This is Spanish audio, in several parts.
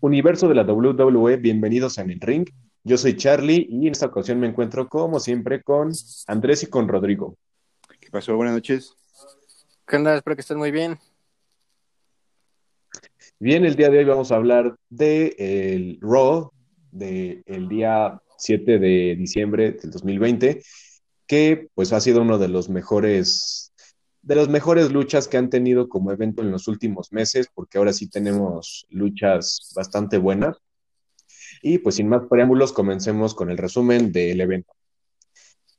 Universo de la WWE, bienvenidos a En el Ring. Yo soy Charlie y en esta ocasión me encuentro como siempre con Andrés y con Rodrigo. ¿Qué pasó? Buenas noches. ¿Qué onda? Espero que estés muy bien. Bien, el día de hoy vamos a hablar de el Raw del día 7 de diciembre del 2020, que pues ha sido uno de los mejores de las mejores luchas que han tenido como evento en los últimos meses, porque ahora sí tenemos luchas bastante buenas. Y pues sin más preámbulos, comencemos con el resumen del evento.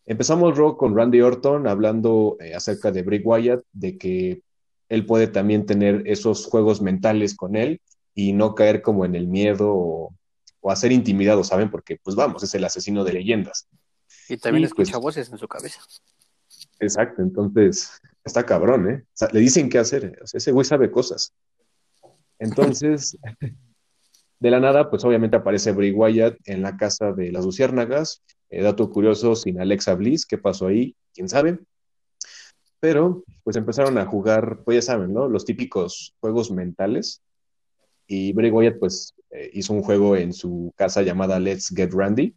Empezamos Raw con Randy Orton hablando eh, acerca de Bray Wyatt, de que él puede también tener esos juegos mentales con él y no caer como en el miedo o, o a ser intimidado, ¿saben? Porque pues vamos, es el asesino de leyendas. Y también Y, pues, escucha voces en su cabeza. Exacto, entonces está cabrón, ¿eh? Le dicen qué hacer, ese güey sabe cosas. Entonces, de la nada, pues obviamente aparece Bray Wyatt en la casa de las Luciérnagas. Eh, dato curioso, sin Alexa Bliss, ¿qué pasó ahí? ¿Quién sabe? Pero, pues empezaron a jugar, pues ya saben, ¿no? Los típicos juegos mentales. Y Bray Wyatt, pues, eh, hizo un juego en su casa llamada Let's Get Randy,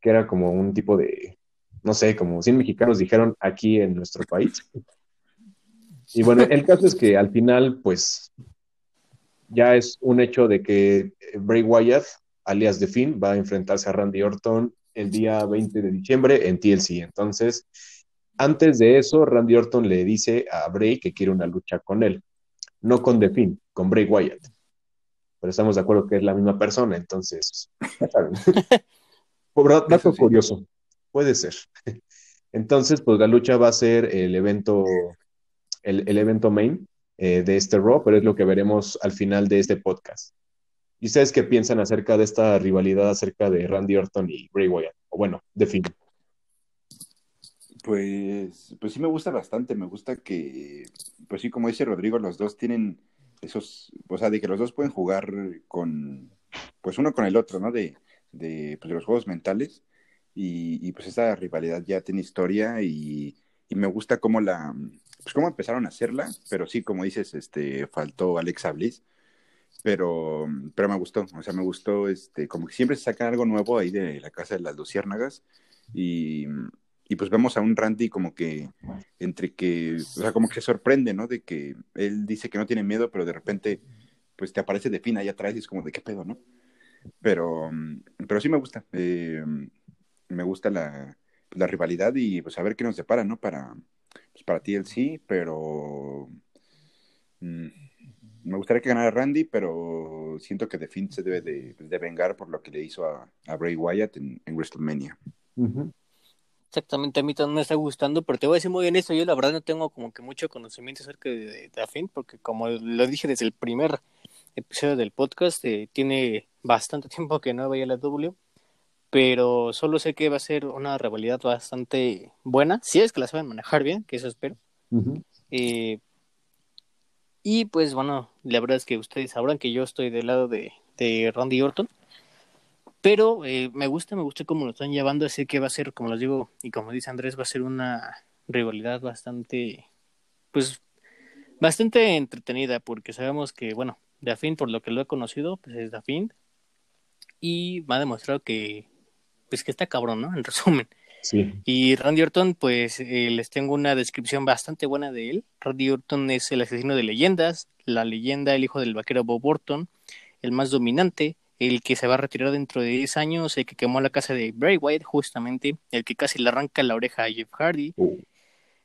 que era como un tipo de, no sé, como 100 mexicanos dijeron aquí en nuestro país. Y bueno, el caso es que al final, pues, ya es un hecho de que Bray Wyatt, alias The Finn, va a enfrentarse a Randy Orton el día 20 de diciembre en TLC. Entonces, antes de eso, Randy Orton le dice a Bray que quiere una lucha con él, no con The Finn, con Bray Wyatt. Pero estamos de acuerdo que es la misma persona, entonces, ya saben. Por dato sí. curioso, puede ser. Entonces, pues la lucha va a ser el evento, el, evento main eh, de este Raw, pero es lo que veremos al final de este podcast. ¿Y ustedes qué piensan acerca de esta rivalidad acerca de Randy Orton y Bray Wyatt? Bueno, de fin. Pues, pues sí me gusta bastante, me gusta que, pues sí, como dice Rodrigo, los dos tienen esos, o sea, de que los dos pueden jugar con, pues uno con el otro, ¿no? De, de, pues, de los juegos mentales y, y, pues esta rivalidad ya tiene historia y, y me gusta cómo la, pues cómo empezaron a hacerla, pero sí, como dices, este, faltó Alexa Bliss, pero, pero me gustó, o sea, me gustó, este, como que siempre se saca algo nuevo ahí de la casa de las luciérnagas y, y pues vemos a un Randy como que entre que, o sea, como que se sorprende, ¿no? De que él dice que no tiene miedo, pero de repente pues te aparece de fin ahí atrás y es como de qué pedo, ¿no? Pero, pero sí me gusta, eh, me gusta la, la rivalidad y pues a ver qué nos depara, ¿no? Para, pues, para TLC, pero mm, me gustaría que ganara Randy, pero siento que The Finn se debe de, de vengar por lo que le hizo a, a Bray Wyatt en, en WrestleMania. Exactamente, a mí también me está gustando, pero te voy a decir muy bien esto, yo la verdad no tengo como que mucho conocimiento acerca de, de, de Finn, porque como lo dije desde el primer episodio del podcast, eh, tiene bastante tiempo que no veía la W, pero solo sé que va a ser una rivalidad bastante buena, si es que la saben manejar bien, que eso espero. Eh, y pues bueno, la verdad es que ustedes sabrán que yo estoy del lado de, de Randy Orton. Pero eh, me gusta, me gusta cómo lo están llevando, así que va a ser, como les digo, y como dice Andrés, va a ser una rivalidad bastante, pues, bastante entretenida, porque sabemos que, bueno, Dafin, por lo que lo he conocido, pues es Dafin, y me ha demostrado que, pues que está cabrón, ¿no? En resumen. Sí. Y Randy Orton, pues eh, les tengo una descripción bastante buena de él. Randy Orton es el asesino de leyendas, la leyenda, el hijo del vaquero Bob Orton, el más dominante, el que se va a retirar dentro de 10 años, el que quemó la casa de Bray Wyatt, justamente, el que casi le arranca la oreja a Jeff Hardy, Uh,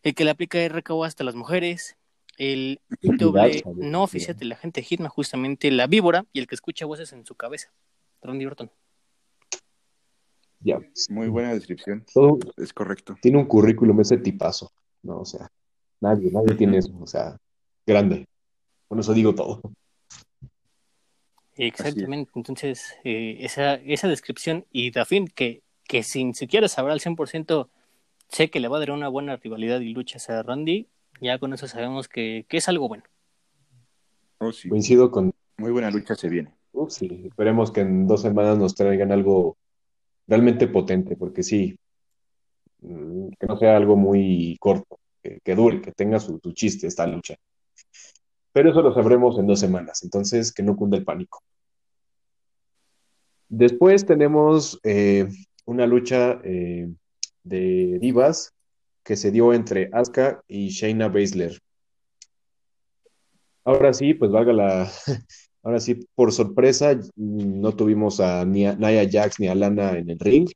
el que le aplica RKO hasta las mujeres, el doble no oficial de la gente Hitman, justamente la víbora, y el que escucha voces en su cabeza. Randy Orton. Ya. Muy buena descripción, Todo es correcto. tiene un currículum ese tipazo, ¿no? O sea, nadie, nadie tiene eso, o sea, grande. Con eso digo todo. Exactamente, entonces eh, esa, esa descripción y Dafin que, que sin siquiera saber al 100% sé que le va a dar una buena rivalidad y lucha a Randy, ya con eso sabemos que, que es algo bueno. Oh, sí. Coincido con Muy buena lucha se viene. Uh, sí, esperemos que en dos semanas nos traigan algo realmente potente, porque sí, mm, que no sea algo muy corto, que, dure, que tenga su, su chiste esta lucha. Pero eso lo sabremos en dos semanas, entonces que no cunda el pánico. Después tenemos eh, una lucha eh, de divas que se dio entre Asuka y Shayna Baszler. Ahora sí, pues valga la. Ahora sí, por sorpresa, no tuvimos a ni a Nia Jax ni a Lana en el ring.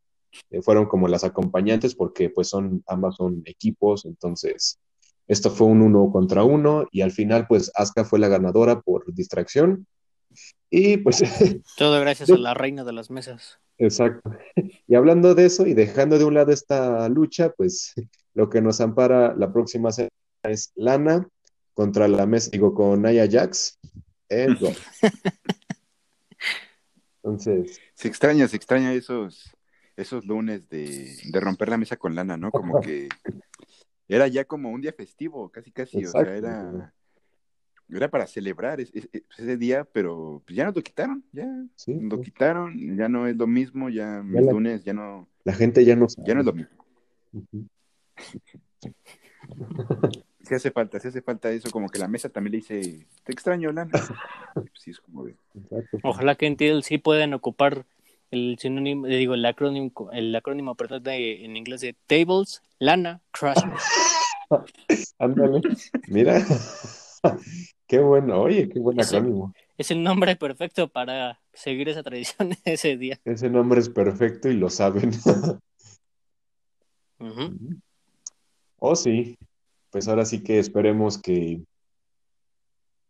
Eh, fueron como las acompañantes porque pues son ambas son equipos, entonces esto fue un uno contra uno y al final pues Asuka fue la ganadora por distracción y pues... Todo gracias a la reina de las mesas. Exacto. Y hablando de eso y dejando de un lado esta lucha, pues lo que nos ampara la próxima semana es Lana contra la mesa, digo, con Naya Jax. Entonces... Se extraña, se extraña esos, esos lunes de, de romper la mesa con Lana, ¿no? Como que era ya como un día festivo, casi, casi, o sea, era, era para celebrar ese, día, pero pues, ya nos lo quitaron, ya lo quitaron, ya no es lo mismo, ya, el lunes ya no. La gente ya no Ya no es lo mismo. sí hace falta, sí hace falta eso, como que la mesa también le dice, te extraño, Lana. sí, es como Ojalá que en sí puedan ocupar el sinónimo, eh, digo, el acrónimo, el acrónimo perdón, de, en inglés de tables, lana, crush. Ándale, mira, qué bueno, oye, qué buen acrónimo. Es el nombre perfecto para seguir esa tradición ese día. Ese nombre es perfecto y lo saben. Oh, sí. Pues ahora sí que esperemos que.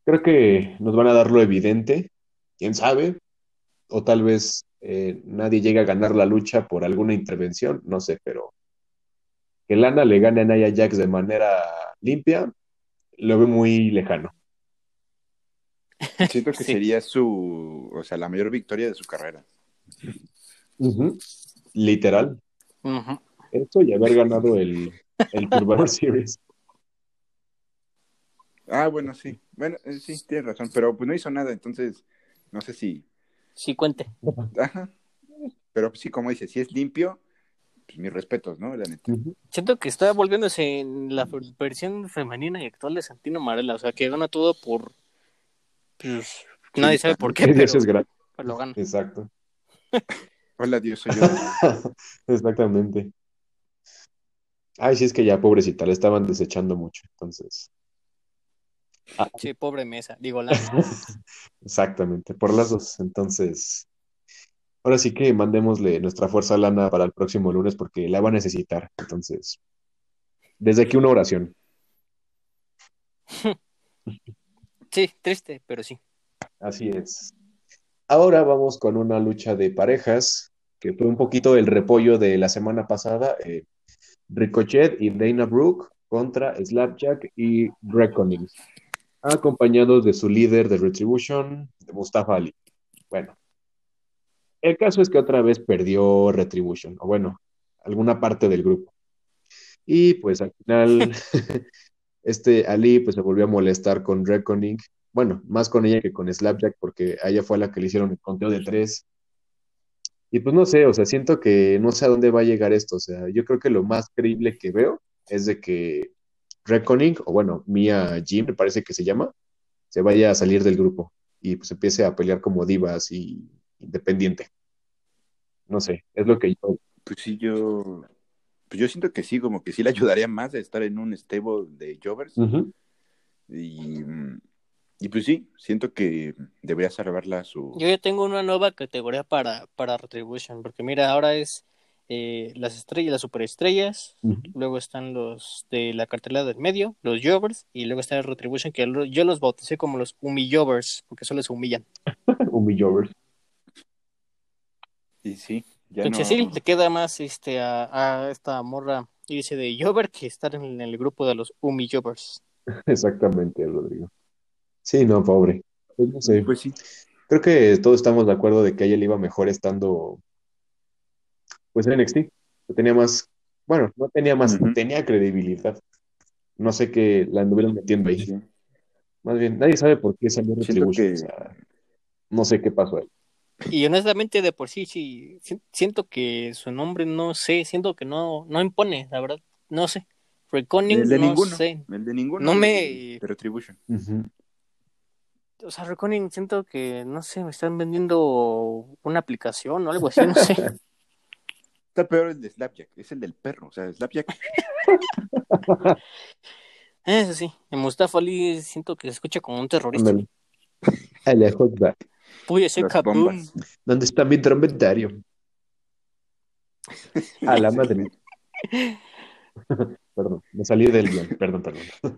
Creo que nos van a dar lo evidente. Quién sabe. O tal vez eh, nadie llega a ganar la lucha por alguna intervención, no sé, pero que Lana le gane a Nia Jax de manera limpia, lo veo muy lejano. Siento que sería su, o sea, la mayor victoria de su carrera. Literal. Eso y haber ganado el, el Series. Ah, bueno, sí. Bueno, eh, sí, tienes razón, pero pues no hizo nada, entonces no sé si sí cuente. Ajá. Pero sí, como dice, si es limpio, pues mis respetos, ¿no? La neta. Siento que está volviéndose en la versión femenina y actual de Santino Marella, o sea, que gana todo por... Pues, nadie sabe por qué, pero, es lo gana. Exacto. Hola, Dios, soy yo. Exactamente. Ay, sí, es que ya, pobrecita, le estaban desechando mucho, entonces... Ah. Sí, pobre mesa, digo la. Exactamente, por las dos. Entonces, ahora sí que mandémosle nuestra fuerza a Lana para el próximo lunes porque la va a necesitar. Entonces, desde aquí una oración. Sí, triste, pero sí. Así es. Ahora vamos con una lucha de parejas, que fue un poquito el repollo de la semana pasada. Eh, Ricochet y Dana Brooke contra Slapjack y Reckoning acompañados de su líder de Retribution, Mustafa Ali. Bueno, el caso es que otra vez perdió Retribution, o bueno, alguna parte del grupo. Y pues al final, este Ali pues se volvió a molestar con Reckoning, bueno, más con ella que con Slapjack, porque a ella fue a la que le hicieron el conteo de tres. Y pues no sé, o sea, siento que no sé a dónde va a llegar esto, o sea, yo creo que lo más creíble que veo es de que Reckoning, o bueno, Mia Jim, me parece que se llama, se vaya a salir del grupo y pues empiece a pelear como divas y independiente. No sé, es lo que yo. Pues sí, yo. Pues yo siento que sí, como que sí le ayudaría más a estar en un stable de Jovers. y, y pues sí, siento que debería salvarla su. Yo ya tengo una nueva categoría para, para Retribution, porque mira, ahora es eh, las estrellas, las superestrellas, luego están los de la cartelera del medio, los Jovers, y luego está el Retribution, que yo los bauticé como los Humillovers, porque solo se humillan. Humillovers. Y sí, ya Entonces sí, le queda más este a, esta morra irse de Jover que estar en el grupo de los Humillovers. Exactamente, Rodrigo. Sí, no, pobre. Pues no sé. Pues sí. Creo que todos estamos de acuerdo de que a ella le iba mejor estando pues en NXT. Tenía más, bueno, no tenía más, tenía credibilidad. No sé qué la anduvieron metiendo ahí. Más bien, nadie sabe por qué salió Retribution. no sé qué pasó ahí. Y honestamente, de por sí, sí, siento que su nombre, no sé, siento que no, no impone, la verdad, no sé. Reconning, el de no ninguno, sé. El de ninguno. No me. Retribution. o sea, Reckoning siento que, no sé, me están vendiendo una aplicación o algo así, no sé. Está peor el de Slapjack, es el del perro. O sea, Slapjack, Eso sí, en Mustafa Ali siento que se escucha como un terrorista. El hotback. Puede ser las kaboom. bombas. ¿Dónde está mi dromeddario? A la madre. perdón, me salí del guion. Perdón, perdón.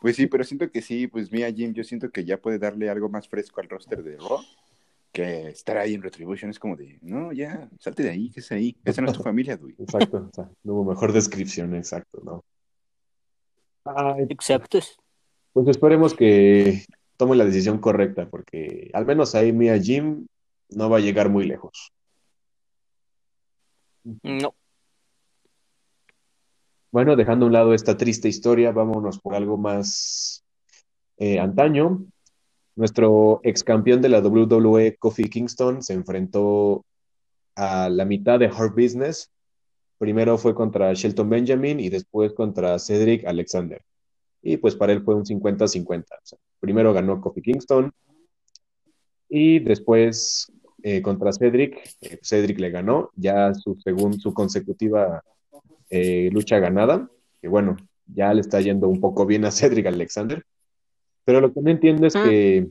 Pues sí, pero siento que sí, pues mira, Jim, yo siento que ya puede darle algo más fresco al roster de Raw que estar ahí en Retribution es como de, no, ya, salte de ahí, que es ahí. Esa no es tu familia, güey. Exacto. O sea, no hubo mejor descripción, exacto, ¿no? Ay, Exacto. pues esperemos que tome la decisión correcta, porque al menos ahí Mia Jim no va a llegar muy lejos. No. Bueno, dejando a un lado esta triste historia, vámonos por algo más eh, antaño. Nuestro ex campeón de la WWE, Kofi Kingston, se enfrentó a la mitad de Hard Business. Primero fue contra Shelton Benjamin y después contra Cedric Alexander. Y pues para él fue un 50-50. O sea, primero ganó Kofi Kingston y después eh, contra Cedric, eh, Cedric le ganó, ya su según su consecutiva eh, lucha ganada, que bueno, ya le está yendo un poco bien a Cedric Alexander, pero lo que no entiendo es Mm. que,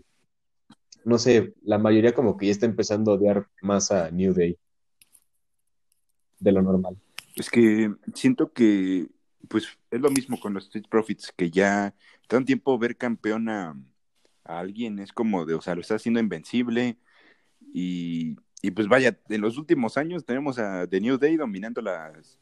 no sé, la mayoría como que ya está empezando a odiar más a New Day de lo normal. Es que siento que, pues, es lo mismo con los Street Profits, que ya tanto tiempo ver campeón a, a alguien es como de, o sea, lo está haciendo invencible. Y, y pues vaya, en los últimos años tenemos a The New Day dominando las,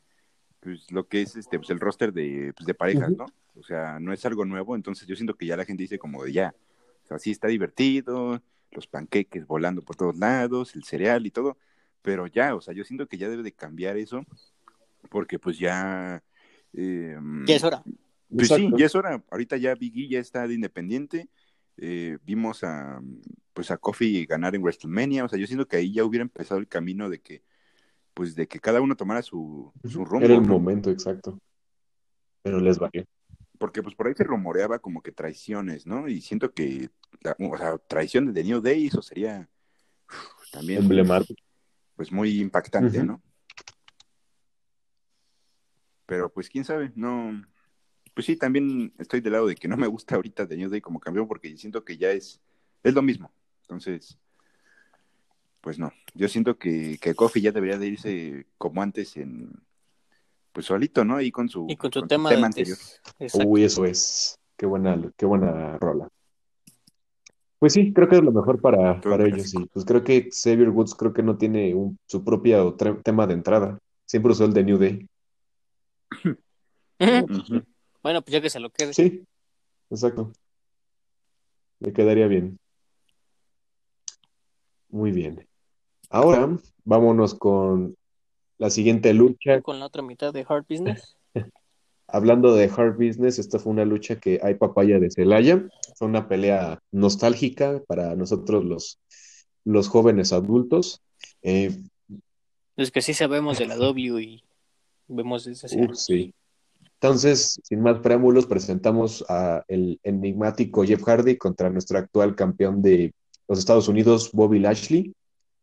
pues, lo que es este, pues, el roster de, pues, de parejas. ¿no? O sea, no es algo nuevo, entonces yo siento que ya la gente dice como de ya, o sea, sí está divertido, los panqueques volando por todos lados, el cereal y todo, pero ya, o sea, yo siento que ya debe de cambiar eso, porque pues ya... eh, Ya es hora. pues sí, ya es hora. Ahorita ya Biggie ya está de independiente. Eh, vimos a pues a Kofi ganar en WrestleMania. O sea, yo siento que ahí ya hubiera empezado el camino de que, pues de que cada uno tomara su, su rumbo. Era el ¿no? momento exacto. Pero les valió. Porque pues por ahí se rumoreaba como que traiciones, ¿no? Y siento que, o sea, traición de New Day, eso sería uf, también Emblemático. pues muy impactante. ¿no? Pero pues quién sabe, no. Pues sí, también estoy del lado de que no me gusta ahorita The New Day como campeón porque siento que ya es, es lo mismo. Entonces, pues no. Yo siento que, que Kofi ya debería de irse como antes en, pues solito, ¿no? Ahí con su, Y con su su tema, de anterior. antes. Exacto. Uy, eso es. Qué buena, qué buena rola. Pues sí, creo que es lo mejor para, para ellos. Y pues creo que Xavier Woods creo que no tiene un- su propio tema de entrada. Siempre usó el de New Day. Bueno, pues ya que se lo quede. Sí, exacto. Le quedaría bien. Muy bien. Ahora vámonos con la siguiente lucha. Con la otra mitad de Hard Business. Hablando de Hard Business, esta fue una lucha que hay papaya de Celaya. Fue una pelea nostálgica para nosotros los, los jóvenes adultos. Eh, Es que sí sabemos de la W y vemos uf, años. sí. Entonces, sin más preámbulos, presentamos a el enigmático Jeff Hardy contra nuestro actual campeón de los Estados Unidos, Bobby Lashley,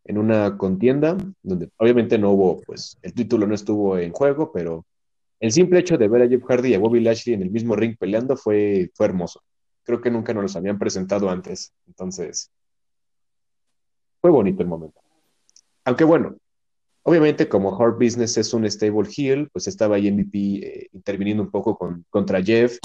en una contienda donde obviamente no hubo, pues, el título no estuvo en juego, pero el simple hecho de ver a Jeff Hardy y a Bobby Lashley en el mismo ring peleando fue, fue hermoso. Creo que nunca nos los habían presentado antes. Entonces, fue bonito el momento. Aunque bueno, obviamente como Hard Business es un stable heel, pues estaba ahí MVP eh, interviniendo un poco con, contra Jeff.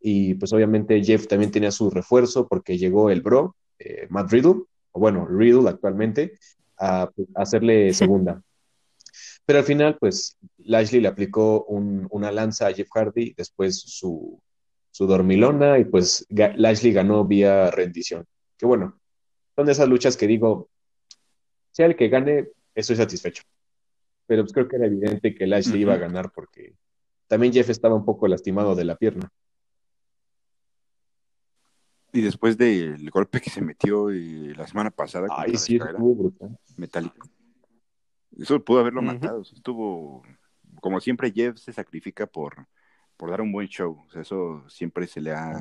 Y pues obviamente Jeff también tenía su refuerzo porque llegó el bro, eh, Matt Riddle, o bueno, Riddle actualmente, a, a hacerle segunda. Pero al final, pues Lashley le aplicó un- una lanza a Jeff Hardy, después su, su dormilona, y pues ga- Lashley ganó vía rendición. Que bueno, son de esas luchas que digo, sea el que gane, estoy satisfecho. Pero pues creo que era evidente que Lashley iba a ganar porque también Jeff estaba un poco lastimado de la pierna. Y después del golpe que se metió eh, la semana pasada Ay, sí, estuvo brutal. metálica. Eso pudo haberlo matado. Estuvo. Como siempre, Jeff se sacrifica por, por dar un buen show. O sea, eso siempre se le ha,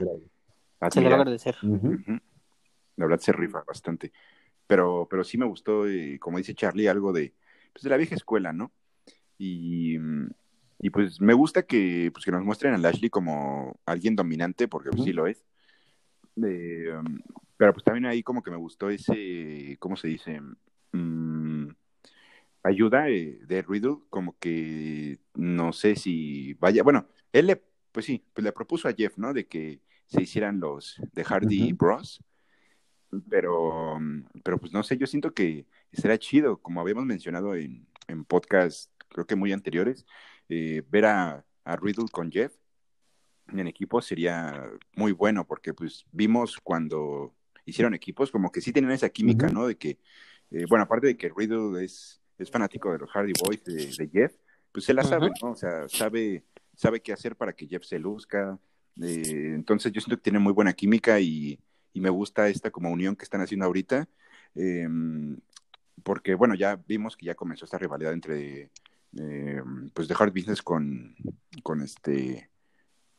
Se le va a agradecer. La verdad se rifa bastante. Pero, pero sí me gustó, eh, como dice Charlie, algo de, pues, de la vieja escuela, ¿no? Y, y pues me gusta que, pues, que nos muestren a Lashley como alguien dominante, porque pues, sí lo es. Um, pero pues también ahí como que me gustó ese, ¿cómo se dice? Mm, ayuda eh, de Riddle, como que no sé si vaya, bueno, él le, pues sí, pues le propuso a Jeff, ¿no? De que se hicieran los de Hardy. Bros. Pero, mm, pero pues no sé, yo siento que será chido, como habíamos mencionado en, en podcasts, creo que muy anteriores, eh, ver a, a Riddle con Jeff en equipo sería muy bueno, porque pues vimos cuando hicieron equipos, como que sí tenían esa química. ¿no? De que, eh, bueno, aparte de que Riddle es, es fanático de los Hardy Boys de, de Jeff, pues se la sabe. ¿no? O sea, sabe, sabe qué hacer para que Jeff se luzca. eh, entonces yo siento que tiene muy buena química y, y me gusta esta como unión que están haciendo ahorita. eh, porque, bueno, ya vimos que ya comenzó esta rivalidad entre, eh, pues, The Hard Business con, con este,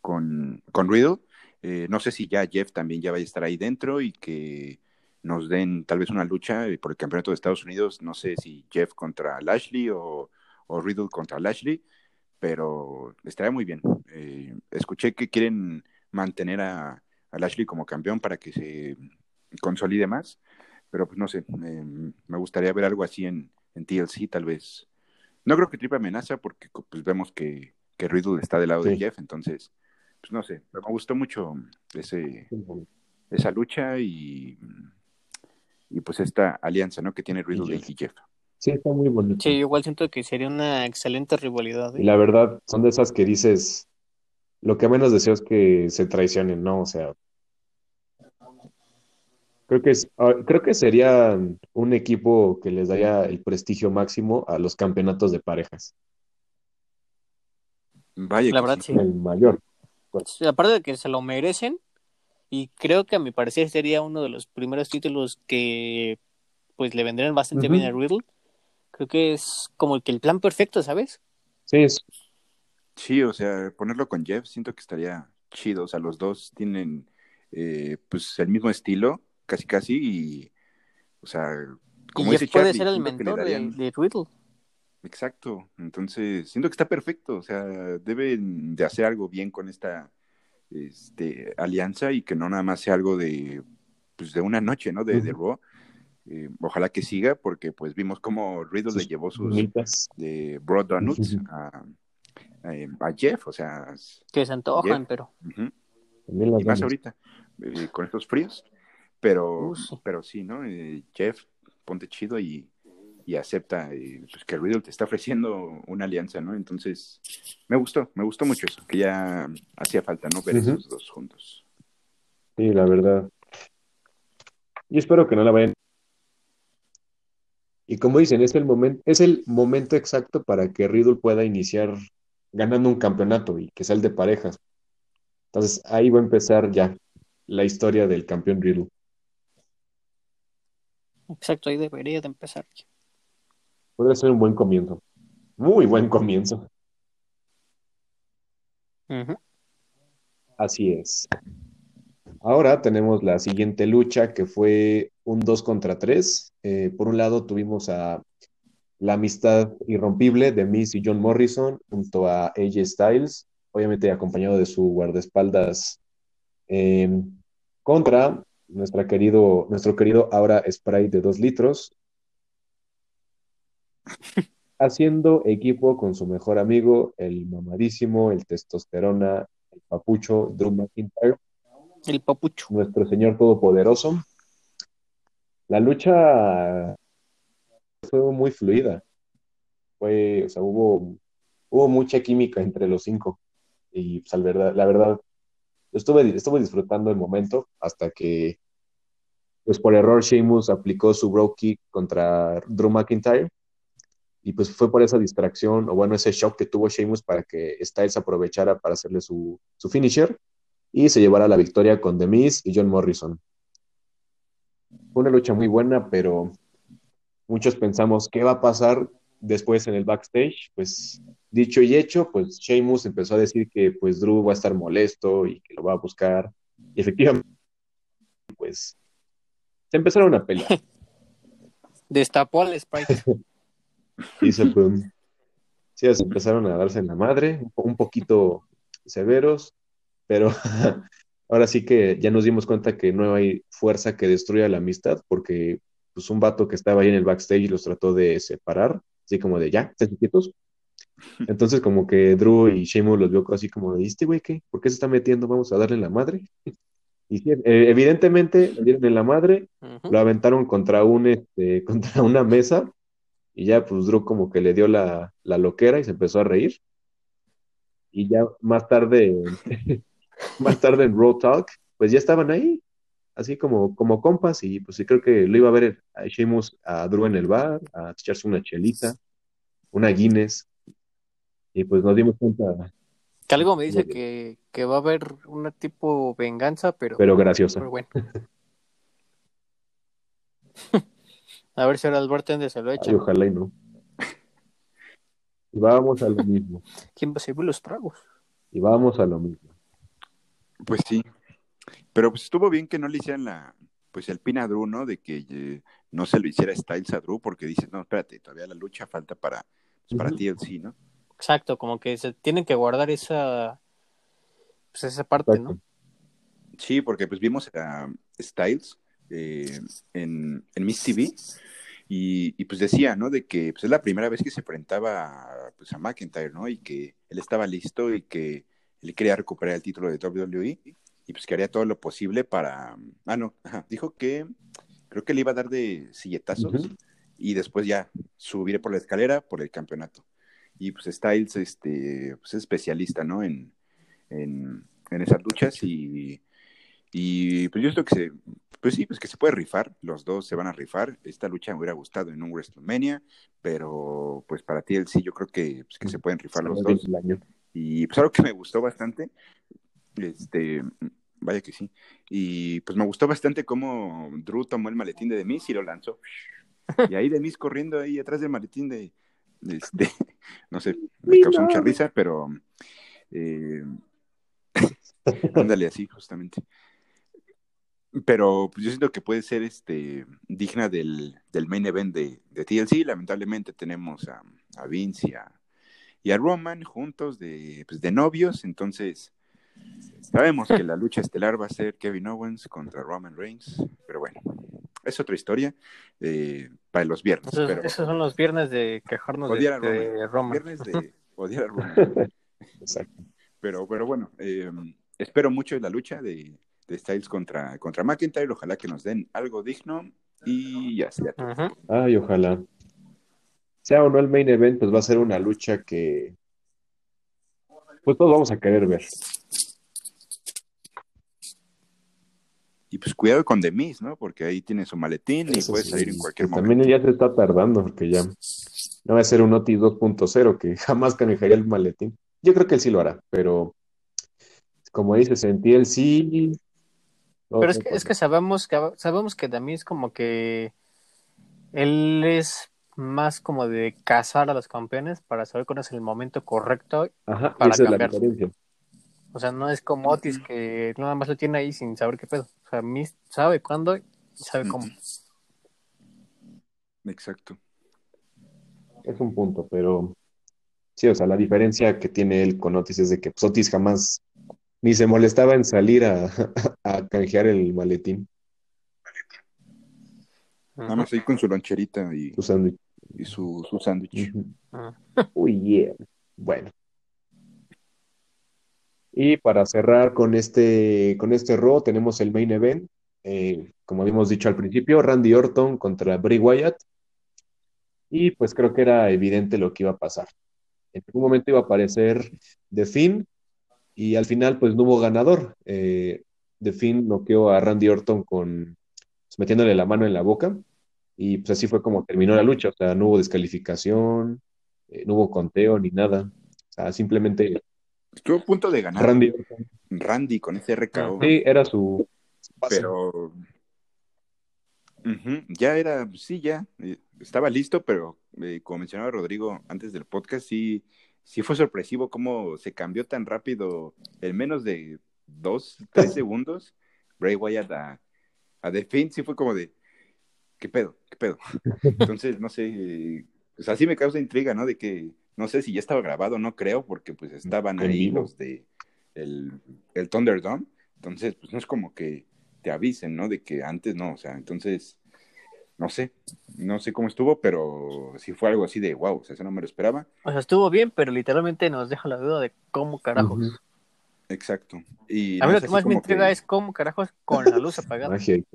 con, con Riddle. Eh, no sé si ya Jeff también ya vaya a estar ahí dentro y que nos den tal vez una lucha eh, por el campeonato de Estados Unidos. No sé si Jeff contra Lashley o, o Riddle contra Lashley, pero estaría muy bien. Eh, escuché que quieren mantener a, a Lashley como campeón para que se consolide más, pero pues no sé, eh, me gustaría ver algo así en, en TLC tal vez. No creo que triple amenaza porque pues vemos que, que Riddle está del lado de. Jeff, entonces, pues no sé, pero me gustó mucho ese, esa lucha y, y pues esta alianza, ¿no? Que tiene Riddle Y Jeff. y Jeff. Sí, está muy bonito. Sí, yo igual siento que sería una excelente rivalidad. ¿eh? Y la verdad, son de esas que dices, lo que menos deseo es que se traicionen, ¿no? O sea, creo que es, ah, creo que sería un equipo que les daría el prestigio máximo a los campeonatos de parejas. Vaya La verdad, sí. sí. El mayor. Sí, Aparte de que se lo merecen, y creo que a mi parecer sería uno de los primeros títulos que pues le vendrían bastante bien a Riddle. Creo que es como que el plan perfecto, ¿sabes? Sí, es, Sí, o sea, ponerlo con Jeff siento que estaría chido. O sea, los dos tienen eh, pues el mismo estilo, casi casi, y o sea, como y dice Jeff puede Charlie, ser el mentor de, Riddle. Exacto, entonces siento que está perfecto, o sea, deben de hacer algo bien con esta este, alianza y que no nada más sea algo de, pues, de una noche, ¿no? De, de Ujú. Raw. Eh, ojalá que siga, porque pues vimos cómo Riddle le llevó sus bonitas. de Broad Donuts Ujú. a, a- a Jeff, o sea, Que se antojan, Jeff. pero. y más ahorita, eh, con estos fríos, pero, Uh, sí. pero sí, ¿no? Eh, Jeff, ponte chido y, y acepta eh, pues, que Riddle te está ofreciendo una alianza, ¿no? Entonces, me gustó, me gustó mucho eso, que ya hacía falta, ¿no? Ver esos dos juntos. Sí, la verdad. Y espero que no la vayan. Y como dicen, es el momento, es el momento exacto para que Riddle pueda iniciar ganando un campeonato y que sea el de parejas. Entonces ahí va a empezar ya la historia del campeón Riddle. Exacto, ahí debería de empezar. Podría ser un buen comienzo. Muy buen comienzo. Así es. Ahora tenemos la siguiente lucha que fue un 2 contra 3. Eh, por un lado tuvimos a la amistad irrompible de Miz y John Morrison junto a AJ Styles, obviamente acompañado de su guardaespaldas eh, contra nuestra querido, nuestro querido ahora Sprite de 2 litros, haciendo equipo con su mejor amigo, el mamadísimo, el testosterona, el papucho Drew McIntyre El papucho. nuestro Señor Todopoderoso. La lucha fue muy fluida. Fue, o sea, hubo, hubo mucha química entre los cinco. Y pues, verdad, la verdad, estuve, estuve disfrutando el momento hasta que, pues por error, Sheamus aplicó su bro kick contra Drew McIntyre. Y pues fue por esa distracción, o bueno, ese shock que tuvo Sheamus para que Styles aprovechara para hacerle su, su finisher y se llevara la victoria con The Miz y John Morrison. Fue una lucha muy buena, pero muchos pensamos qué va a pasar después en el backstage. Pues dicho y hecho, pues Sheamus empezó a decir que pues Drew va a estar molesto y que lo va a buscar Y efectivamente, pues, se empezaron a pelear. Destapó al Sprite. Y se, pues, sí, se empezaron a darse en la madre, un po- un poquito severos, pero ahora sí que ya nos dimos cuenta que no hay fuerza que destruya la amistad, porque pues un vato que estaba ahí en el backstage los trató de separar, así como de ya, estén quietos. Entonces como que Drew y Sheamus los vio así como de, "¿Y este güey qué? ¿Por qué se está metiendo? Vamos a darle en la madre. Y sí, eh, evidentemente le dieron en la madre, Ujú. lo aventaron contra un, este, contra una mesa y ya pues Drew como que le dio la, la loquera y se empezó a reír. Y ya más tarde, más tarde en Raw Talk, pues ya estaban ahí, así como, como compas y pues sí creo que lo iba a ver a Sheamus a Drew en el bar, a echarse una chelita, una Guinness y pues nos dimos cuenta, Que algo me dice que, que va a haber una tipo venganza, pero, pero graciosa. pero bueno. A ver si ahora el bartender se lo echa. Ay, ojalá y no. Y vamos a lo mismo, ¿Quién va a servir los tragos? y vamos a lo mismo. Pues sí. Pero pues estuvo bien que no le hicieran la, pues el pin a Drew, ¿no? De que eh, no se lo hiciera Styles a Drew porque dices, no, espérate, todavía la lucha falta para, pues, para Ujú. TLC, ¿no? Exacto, como que se tienen que guardar esa pues esa parte, ¿no? Sí, porque pues vimos a Styles eh, en, en Miss TV y, y, pues decía, ¿no? De que pues, es la primera vez que se enfrentaba a, pues, a McIntyre, ¿no? Y que él estaba listo y que él quería recuperar el título de WWE y pues que haría todo lo posible para... Ah, no, ajá, dijo que creo que le iba a dar de silletazos y después ya subir por la escalera por el campeonato. Y pues Styles este, pues, es especialista, ¿no? En, en, en esas luchas y, y pues yo creo que se, pues sí, pues que se puede rifar, los dos se van a rifar. Esta lucha me hubiera gustado en un WrestleMania, pero pues para TLC yo creo que, pues, que se pueden rifar los dos. el año. Y pues algo que me gustó bastante, este, vaya que sí, y pues me gustó bastante cómo Drew tomó el maletín de Demis y lo lanzó. Y ahí Demis corriendo ahí atrás del maletín de, de este, no sé, me causó mucha risa, pero eh, ándale así, justamente. Pero pues, yo siento que puede ser este digna del, del main event de, de TLC. Lamentablemente tenemos a, a Vince y a, y a Roman juntos de, pues, de novios, entonces sabemos que la lucha estelar va a ser Kevin Owens contra Roman Reigns, pero bueno, es otra historia eh, para los viernes. Esos, pero esos son los viernes de quejarnos de, Roman. de Roma. Viernes de odiar a Roman. Exacto. Pero, pero bueno, eh, espero mucho la lucha de, de Styles contra, contra McIntyre. Ojalá que nos den algo digno y ya. Ujú. Ay, ojalá. Sea o no el main event, pues va a ser una lucha que pues todos vamos a querer ver. Y pues cuidado con Demis, ¿no? Porque ahí tiene su maletín y puede sí, salir en cualquier momento. También ya se está tardando, porque ya no va a ser un Otis 2.0 que jamás canejaría el maletín. Yo creo que él sí lo hará, pero como dices, en TLC. Pero es que, es que sabemos que sabemos que también es como que él es más como de cazar a los campeones para saber cuándo es el momento correcto. Ajá, para esa es la cambiar. O sea, no es como Otis que nada más lo tiene ahí sin saber qué pedo. O sea, Miz sabe cuándo y sabe cómo. Exacto. Es un punto, pero sí, o sea, la diferencia que tiene él con Otis es de que pues, Otis jamás ni se molestaba en salir a, a canjear el maletín, Nada más ahí con su loncherita y, su sándwich. y su, su sándwich. Uy, yeah. Bueno. Y para cerrar con este, con este Raw, tenemos el main event. Eh, como habíamos dicho al principio, Randy Orton contra Bray Wyatt. Y pues creo que era evidente lo que iba a pasar. En algún momento iba a aparecer The Finn y al final pues no hubo ganador. Eh, The Finn noqueó a Randy Orton con pues, metiéndole la mano en la boca y pues así fue como terminó la lucha. O sea, no hubo descalificación, eh, no hubo conteo ni nada. O sea, simplemente Estuvo a punto de ganar Randy Orton. Randy con ese RKO. Sí, era su, su pase. pero ya era, sí, ya eh, estaba listo, pero eh, como mencionaba Rodrigo antes del podcast, sí, sí fue sorpresivo cómo se cambió tan rápido en menos de dos, tres segundos, Bray Wyatt a, a The Fiend, sí fue como de, ¿qué pedo? ¿Qué pedo? Entonces, no sé, pues así me causa intriga, ¿no? De que, no sé si ya estaba grabado, no creo, porque pues estaban ahí vivo. los de el, el Thunderdome, entonces, pues no es como que te avisen, ¿no? De que antes no, o sea, entonces, no sé, no sé cómo estuvo, pero sí fue algo así de, wow, o sea, eso no me lo esperaba. O sea, estuvo bien, pero literalmente nos deja la duda de cómo carajos. Exacto. Y A mí lo que más me intriga que- es cómo carajos con la luz apagada.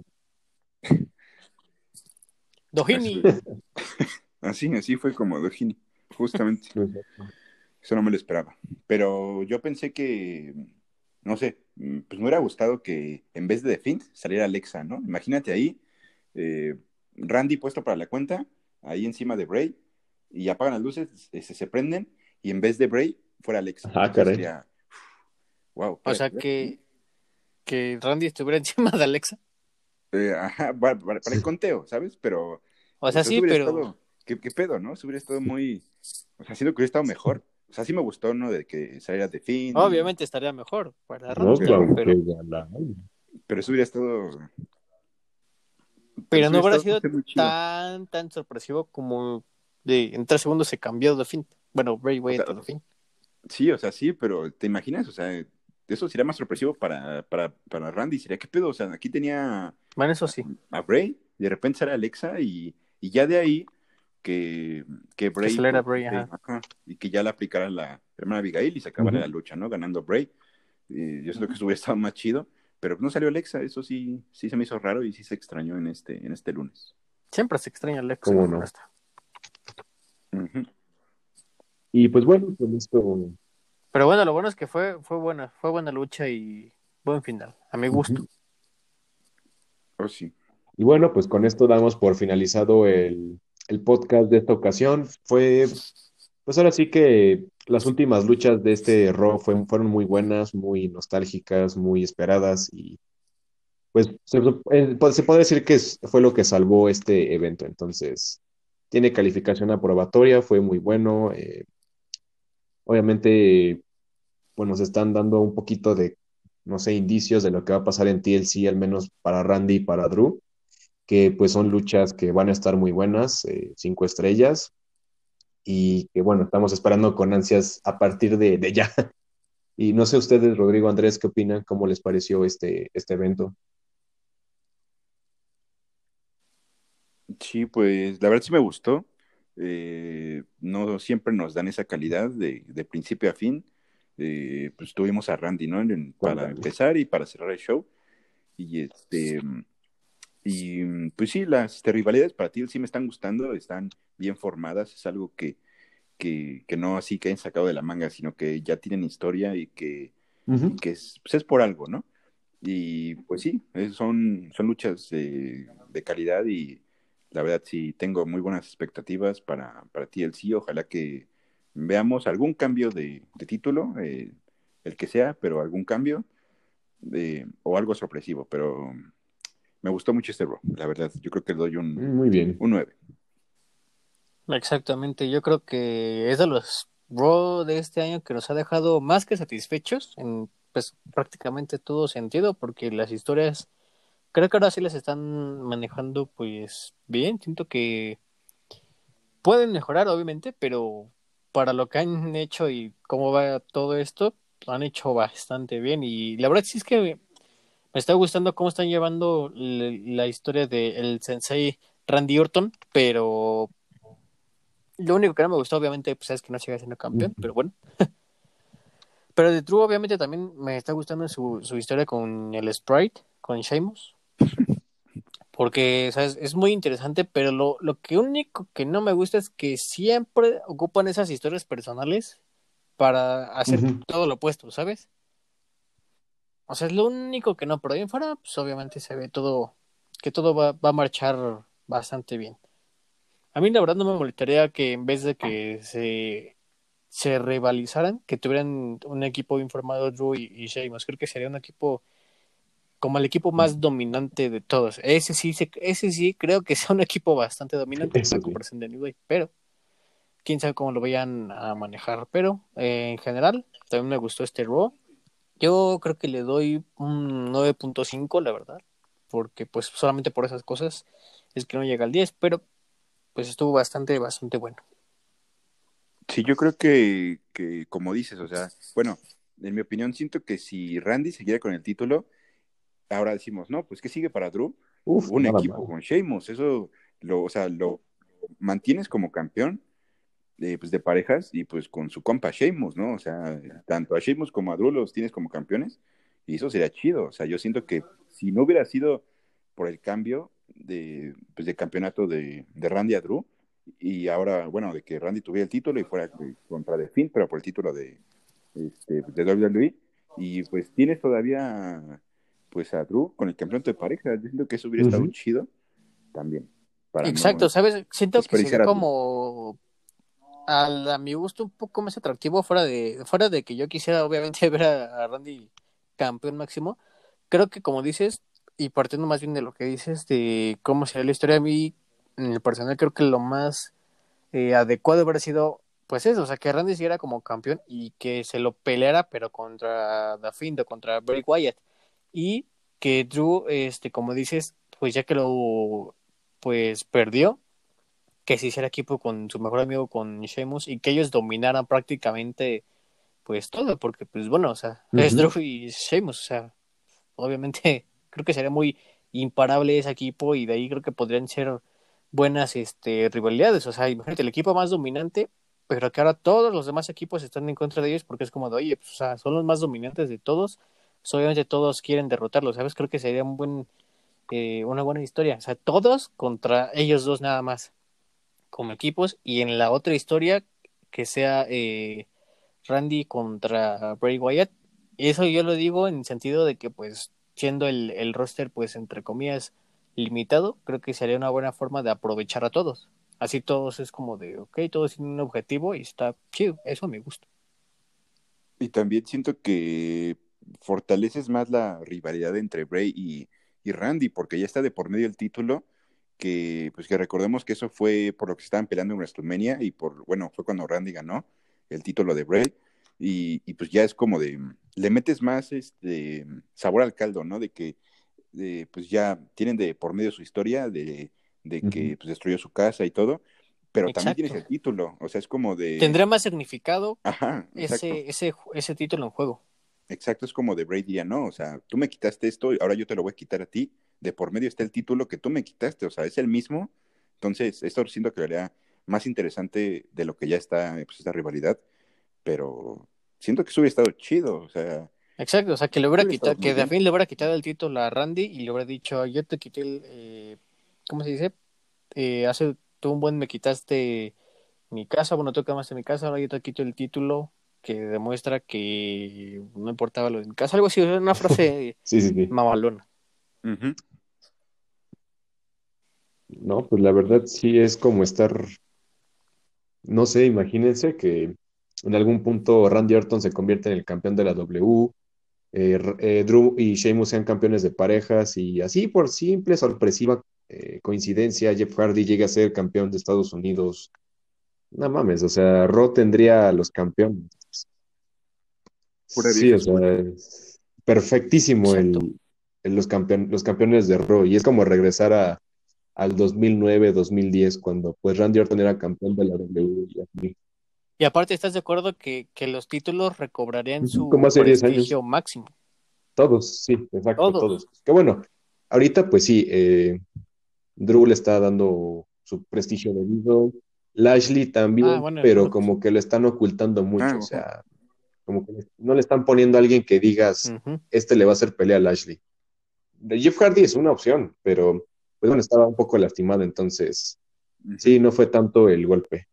Dojini. Así, así fue como Dojini, justamente. Eso no me lo esperaba. Pero yo pensé que, no sé, pues me hubiera gustado que en vez de The saliera Alexa, ¿no? Imagínate ahí, eh, Randy puesto para la cuenta, ahí encima de Bray, y apagan las luces, se, se prenden, y en vez de Bray fuera Alexa. Ah, caray. sería, wow. O sea que, que Randy estuviera encima de Alexa. Eh, ajá, para, para- para el conteo, ¿sabes? Pero... O sea, sí, pero. estado- ¿qué, qué pedo, no? Eso hubiera estado muy... O sea, siento que hubiera estado mejor. O sea, sí me gustó, ¿no? De que saliera Fiend. y- Obviamente estaría mejor para No, Randy, claro pero. Pero eso hubiera estado... pero no hubiera estado sido tan, tan sorpresivo como de en tres segundos se cambió de fin. Bueno, Bray Wyatt sea, a The Fiend. Sí, o sea, sí, pero ¿te imaginas? O sea, eso sería más sorpresivo para, para, para Randy. Sería, ¿qué pedo? O sea, aquí tenía Bueno, eso sí. a Bray, de repente sale Alexa y, y ya de ahí que, que Bray... pues, Bray, ajá. ajá, y que ya le aplicara la hermana Abigail y se acabara la lucha, ¿no? Ganando Bray. Yo siento que eso hubiera estado más chido, pero no salió Alexa, eso sí, sí se me hizo raro y sí se extrañó en este, en este lunes. Siempre se extraña Alexa. ¿Cómo no? Y pues bueno, con esto. Pero bueno, lo bueno es que fue, fue buena, fue buena lucha y buen final, a mi gusto. Oh, sí. Y bueno, pues con esto damos por finalizado el, el podcast de esta ocasión. Fue, pues ahora sí que las últimas luchas de este Raw fue- fueron muy buenas, muy nostálgicas, muy esperadas y pues se, eh, puede decir que fue lo que salvó este evento. Entonces, tiene calificación aprobatoria, fue muy bueno. eh, obviamente, pues nos están dando un poquito de, no sé, indicios de lo que va a pasar en TLC, al menos para Randy y para Drew que pues son luchas que van a estar muy buenas, eh, cinco estrellas, y que bueno, estamos esperando con ansias a partir de, de ya. Y no sé ustedes, Rodrigo, Andrés, ¿qué opinan? ¿Cómo les pareció este, este evento? Sí, pues la verdad sí me gustó. Eh, no siempre nos dan esa calidad de, de principio a fin. Eh, pues tuvimos a Randy, ¿no? En- para empezar y para cerrar el show. Y este y pues sí, las este, rivalidades para ti sí me están gustando, están bien formadas, es algo que, que, que no así que hayan sacado de la manga, sino que ya tienen historia y que, y que es, pues es por algo, ¿no? Y pues sí, es- son, son luchas de, de calidad y la verdad sí tengo muy buenas expectativas para, para TLC. Ojalá que veamos algún cambio de, de título, eh, el que sea, pero algún cambio eh, o algo sorpresivo. Pero me gustó mucho este Raw, la verdad. Yo creo que le doy un, Muy bien. un 9. Exactamente, yo creo que es de los Raw de este año que nos ha dejado más que satisfechos en pues prácticamente todo sentido, porque las historias creo que ahora sí las están manejando pues bien, siento que pueden mejorar obviamente, pero para lo que han hecho y cómo va todo esto, lo han hecho bastante bien y la verdad sí es que me está gustando cómo están llevando le- la historia del sensei Randy Orton, pero lo único que no me gustó, obviamente, pues es que no siga siendo campeón, pero bueno. pero de True, obviamente, también me está gustando su, su historia con el Sprite, con Sheamus. Porque, ¿sabes? Es muy interesante, pero lo, lo que único que no me gusta es que siempre ocupan esas historias personales para hacer todo lo opuesto, ¿sabes? O sea, es lo único que no, pero ahí en fuera, pues obviamente se ve todo, que todo va, va a marchar bastante bien. A mí la verdad no me molestaría que en vez de que se, se rivalizaran, que tuvieran un equipo informado Drew y, y Sheamus. Creo que sería un equipo como el equipo más dominante de todos. Ese sí, se- ese sí creo que sea un equipo bastante dominante en comparación de New Day, pero quién sabe cómo lo vayan a manejar. Pero eh, en general, también me gustó este Raw Yo creo que le doy un 9.5, la verdad, porque pues solamente por esas cosas es que no llega al 10, pero pues estuvo bastante, bastante bueno. Sí, yo creo que, que como dices, o sea, bueno, en mi opinión siento que si Randy siguiera con el título, ahora decimos, no, pues ¿qué sigue para Drew? Uf, un equipo mal. con Sheamus, eso lo, o sea, lo mantienes como campeón de, pues, de parejas y pues con su compa Sheamus, ¿no? O sea, tanto a Sheamus como a Drew los tienes como campeones y eso sería chido, o sea, yo siento que si no hubiera sido por el cambio de, pues, de campeonato de, de Randy a Drew y ahora, bueno, de que Randy tuviera el título y fuera contra The Finn, pero por el título de, este, de WWE y pues tienes todavía pues a Drew con el campeonato de pareja, yo siento que eso hubiera estado Ujú. chido también. para Exacto, no- ¿sabes? Siento que sería a mi gusto un poco más atractivo fuera de fuera de que yo quisiera obviamente ver a, Randy campeón máximo. Creo que como dices y partiendo más bien de lo que dices de cómo sería la historia a mí en el personal creo que lo más eh, adecuado hubiera sido pues eso, o sea, que Randy siguiera como campeón y que se lo peleara pero contra The Fiend o contra Bray Wyatt y que Drew este como dices, pues ya que lo pues perdió que se hiciera equipo con su mejor amigo con Sheamus y que ellos dominaran prácticamente pues todo, porque pues bueno, o sea, es. Drew y Sheamus, o sea, obviamente creo que sería muy imparable ese equipo y de ahí creo que podrían ser buenas este rivalidades, o sea, imagínate el equipo más dominante, pero que ahora todos los demás equipos están en contra de ellos porque es como de, oye, pues, o sea, son los más dominantes de todos, pues, obviamente todos quieren derrotarlos, ¿sabes? Creo que sería un buen eh, una buena historia, o sea, todos contra ellos dos nada más como equipos y en la otra historia que sea eh, Randy contra Bray Wyatt. Eso yo lo digo en sentido de que pues siendo el, el roster pues entre comillas limitado, creo que sería una buena forma de aprovechar a todos. Así todos es como de, ok, todos tienen un objetivo y está chido, eso me gusta. Y también siento que fortaleces más la rivalidad entre Bray y, y Randy, porque ya está de por medio el título, que pues que recordemos que eso fue por lo que estaban peleando en WrestleMania y por, bueno, fue cuando Randy ganó el título de Bray, y, y pues ya es como de, le metes más este sabor al caldo, ¿no? De que de, pues ya tienen de por medio su historia, de, de que pues, destruyó su casa y todo, pero también tienes el título, o sea, es como de... Tendría más significado Ajá, ese, ese, ese título en juego. Exacto, es como de Brady ya no, o sea, tú me quitaste esto y ahora yo te lo voy a quitar a ti. De por medio está el título que tú me quitaste, o sea, es el mismo. Entonces, esto siento que lo haría más interesante de lo que ya está pues, esta rivalidad, pero siento que eso hubiera estado chido, o sea, Exacto, o sea, que le hubiera quitado, que de fin le hubiera quitado el título a Randy y le hubiera dicho, yo te quité el, eh, ¿cómo se dice? Eh, hace tú un buen me quitaste mi casa, bueno, tú quemaste mi casa, ahora yo te quito el título que demuestra que no importaba lo de mi casa, algo así, una frase Sí, sí, sí. mamalona. ujú. No, pues la verdad sí es como estar, no sé, imagínense que en algún punto Randy Orton se convierte en el campeón de la W, eh, eh, Drew y Sheamus sean campeones de parejas y así por simple, sorpresiva eh, coincidencia, Jeff Hardy llega a ser campeón de Estados Unidos. No mames, o sea, Raw tendría a los campeones. Pura Sí, o sea, perfectísimo el, los campeon- los campeones de Raw y es como regresar a, al 2009, 2010 cuando pues Randy Orton era campeón de la W y aparte, ¿estás de acuerdo que, que los títulos recobrarían su como hace 10 años. prestigio máximo? Todos, sí, exacto, Todos. todos. Que bueno, ahorita pues sí, eh, Drew le está dando su prestigio debido, Lashley también, Ah, bueno, pero como que lo están ocultando mucho, o sea, como que no le están poniendo a alguien que digas, este le va a hacer pelea a Lashley. Jeff Hardy es una opción, pero pues bueno, estaba un poco lastimado, entonces sí, no fue tanto el golpe.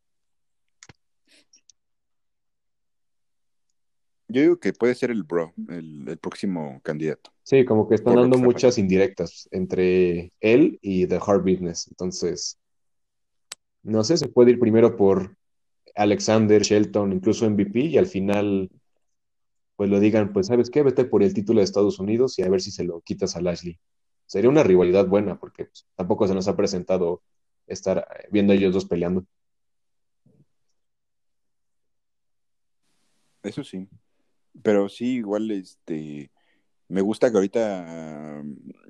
Yo digo que puede ser el bro, el, el próximo candidato. Sí, como que están dando muchas indirectas entre él y The Hard Business. Entonces, no sé, se puede ir primero por Alexander, Shelton, incluso MVP, y al final, pues lo digan, pues, ¿sabes qué? Vete por el título de Estados Unidos y a ver si se lo quitas a Lashley. Sería una rivalidad buena, porque pues, tampoco se nos ha presentado estar eh, viendo a ellos dos peleando. Eso sí. Pero sí, igual, este, me gusta que ahorita,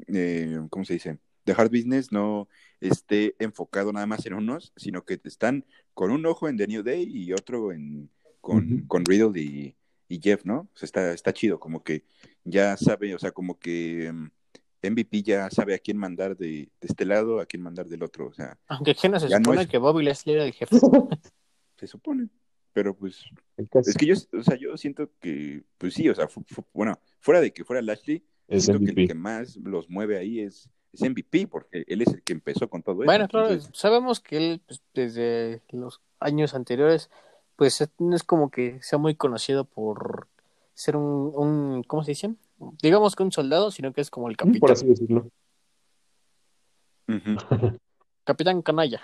eh, ¿cómo se dice? The Hard Business no esté enfocado nada más en unos, sino que están con un ojo en The New Day y otro en con, con Riddle y, y Jeff, ¿no? O sea, está, está chido, como que ya sabe, o sea, como que mm, MVP ya sabe a quién mandar de, de este lado, a quién mandar del otro, o sea, Aunque que no se no supone es- que Bobby Leslie era el jefe. se supone. Pero pues, es que yo, o sea, yo siento que, pues sí, o sea, fu- fu- bueno, fuera de que fuera Lashley, es siento que el que más los mueve ahí es, es MVP, porque él es el que empezó con todo eso. Bueno, claro, entonces, sabemos que él pues, desde los años anteriores, pues es- no es como que sea muy conocido por ser un, un ¿cómo se dice? Digamos que un soldado, sino que es como el Por capitán, así decirlo. capitán canalla.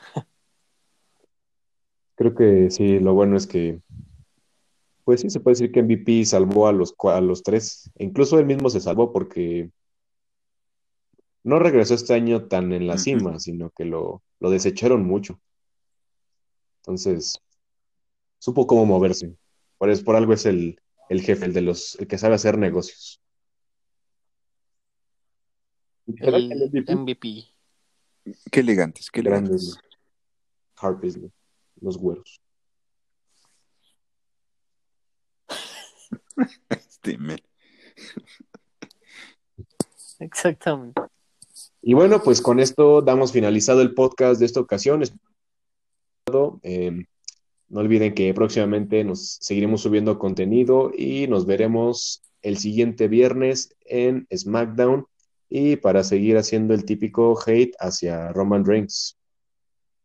Creo que sí, lo bueno es que, pues sí, se puede decir que MVP salvó a los, a los tres. E incluso él mismo se salvó porque no regresó este año tan en la cima, sino que lo, lo desecharon mucho. Entonces, supo cómo moverse. Por, es- por algo es el, el jefe, el de los, el que sabe hacer negocios. ¿Será que el El MVP? MVP. Qué elegantes, qué Grandes, elegantes. Business, los güeros. Este, men. Exactamente. Y bueno, pues con esto damos finalizado el podcast de esta ocasión. Eh, no olviden que próximamente nos seguiremos subiendo contenido y nos veremos el siguiente viernes en SmackDown y para seguir haciendo el típico hate hacia Roman Reigns,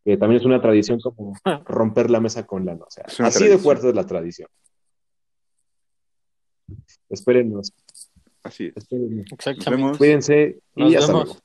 que también es una tradición como romper la mesa con lana. O sea, así de fuerte es la tradición. Espérennos, Así es. espérennos. Exactamente. vemos. Cuídense y Nos hasta vemos. luego.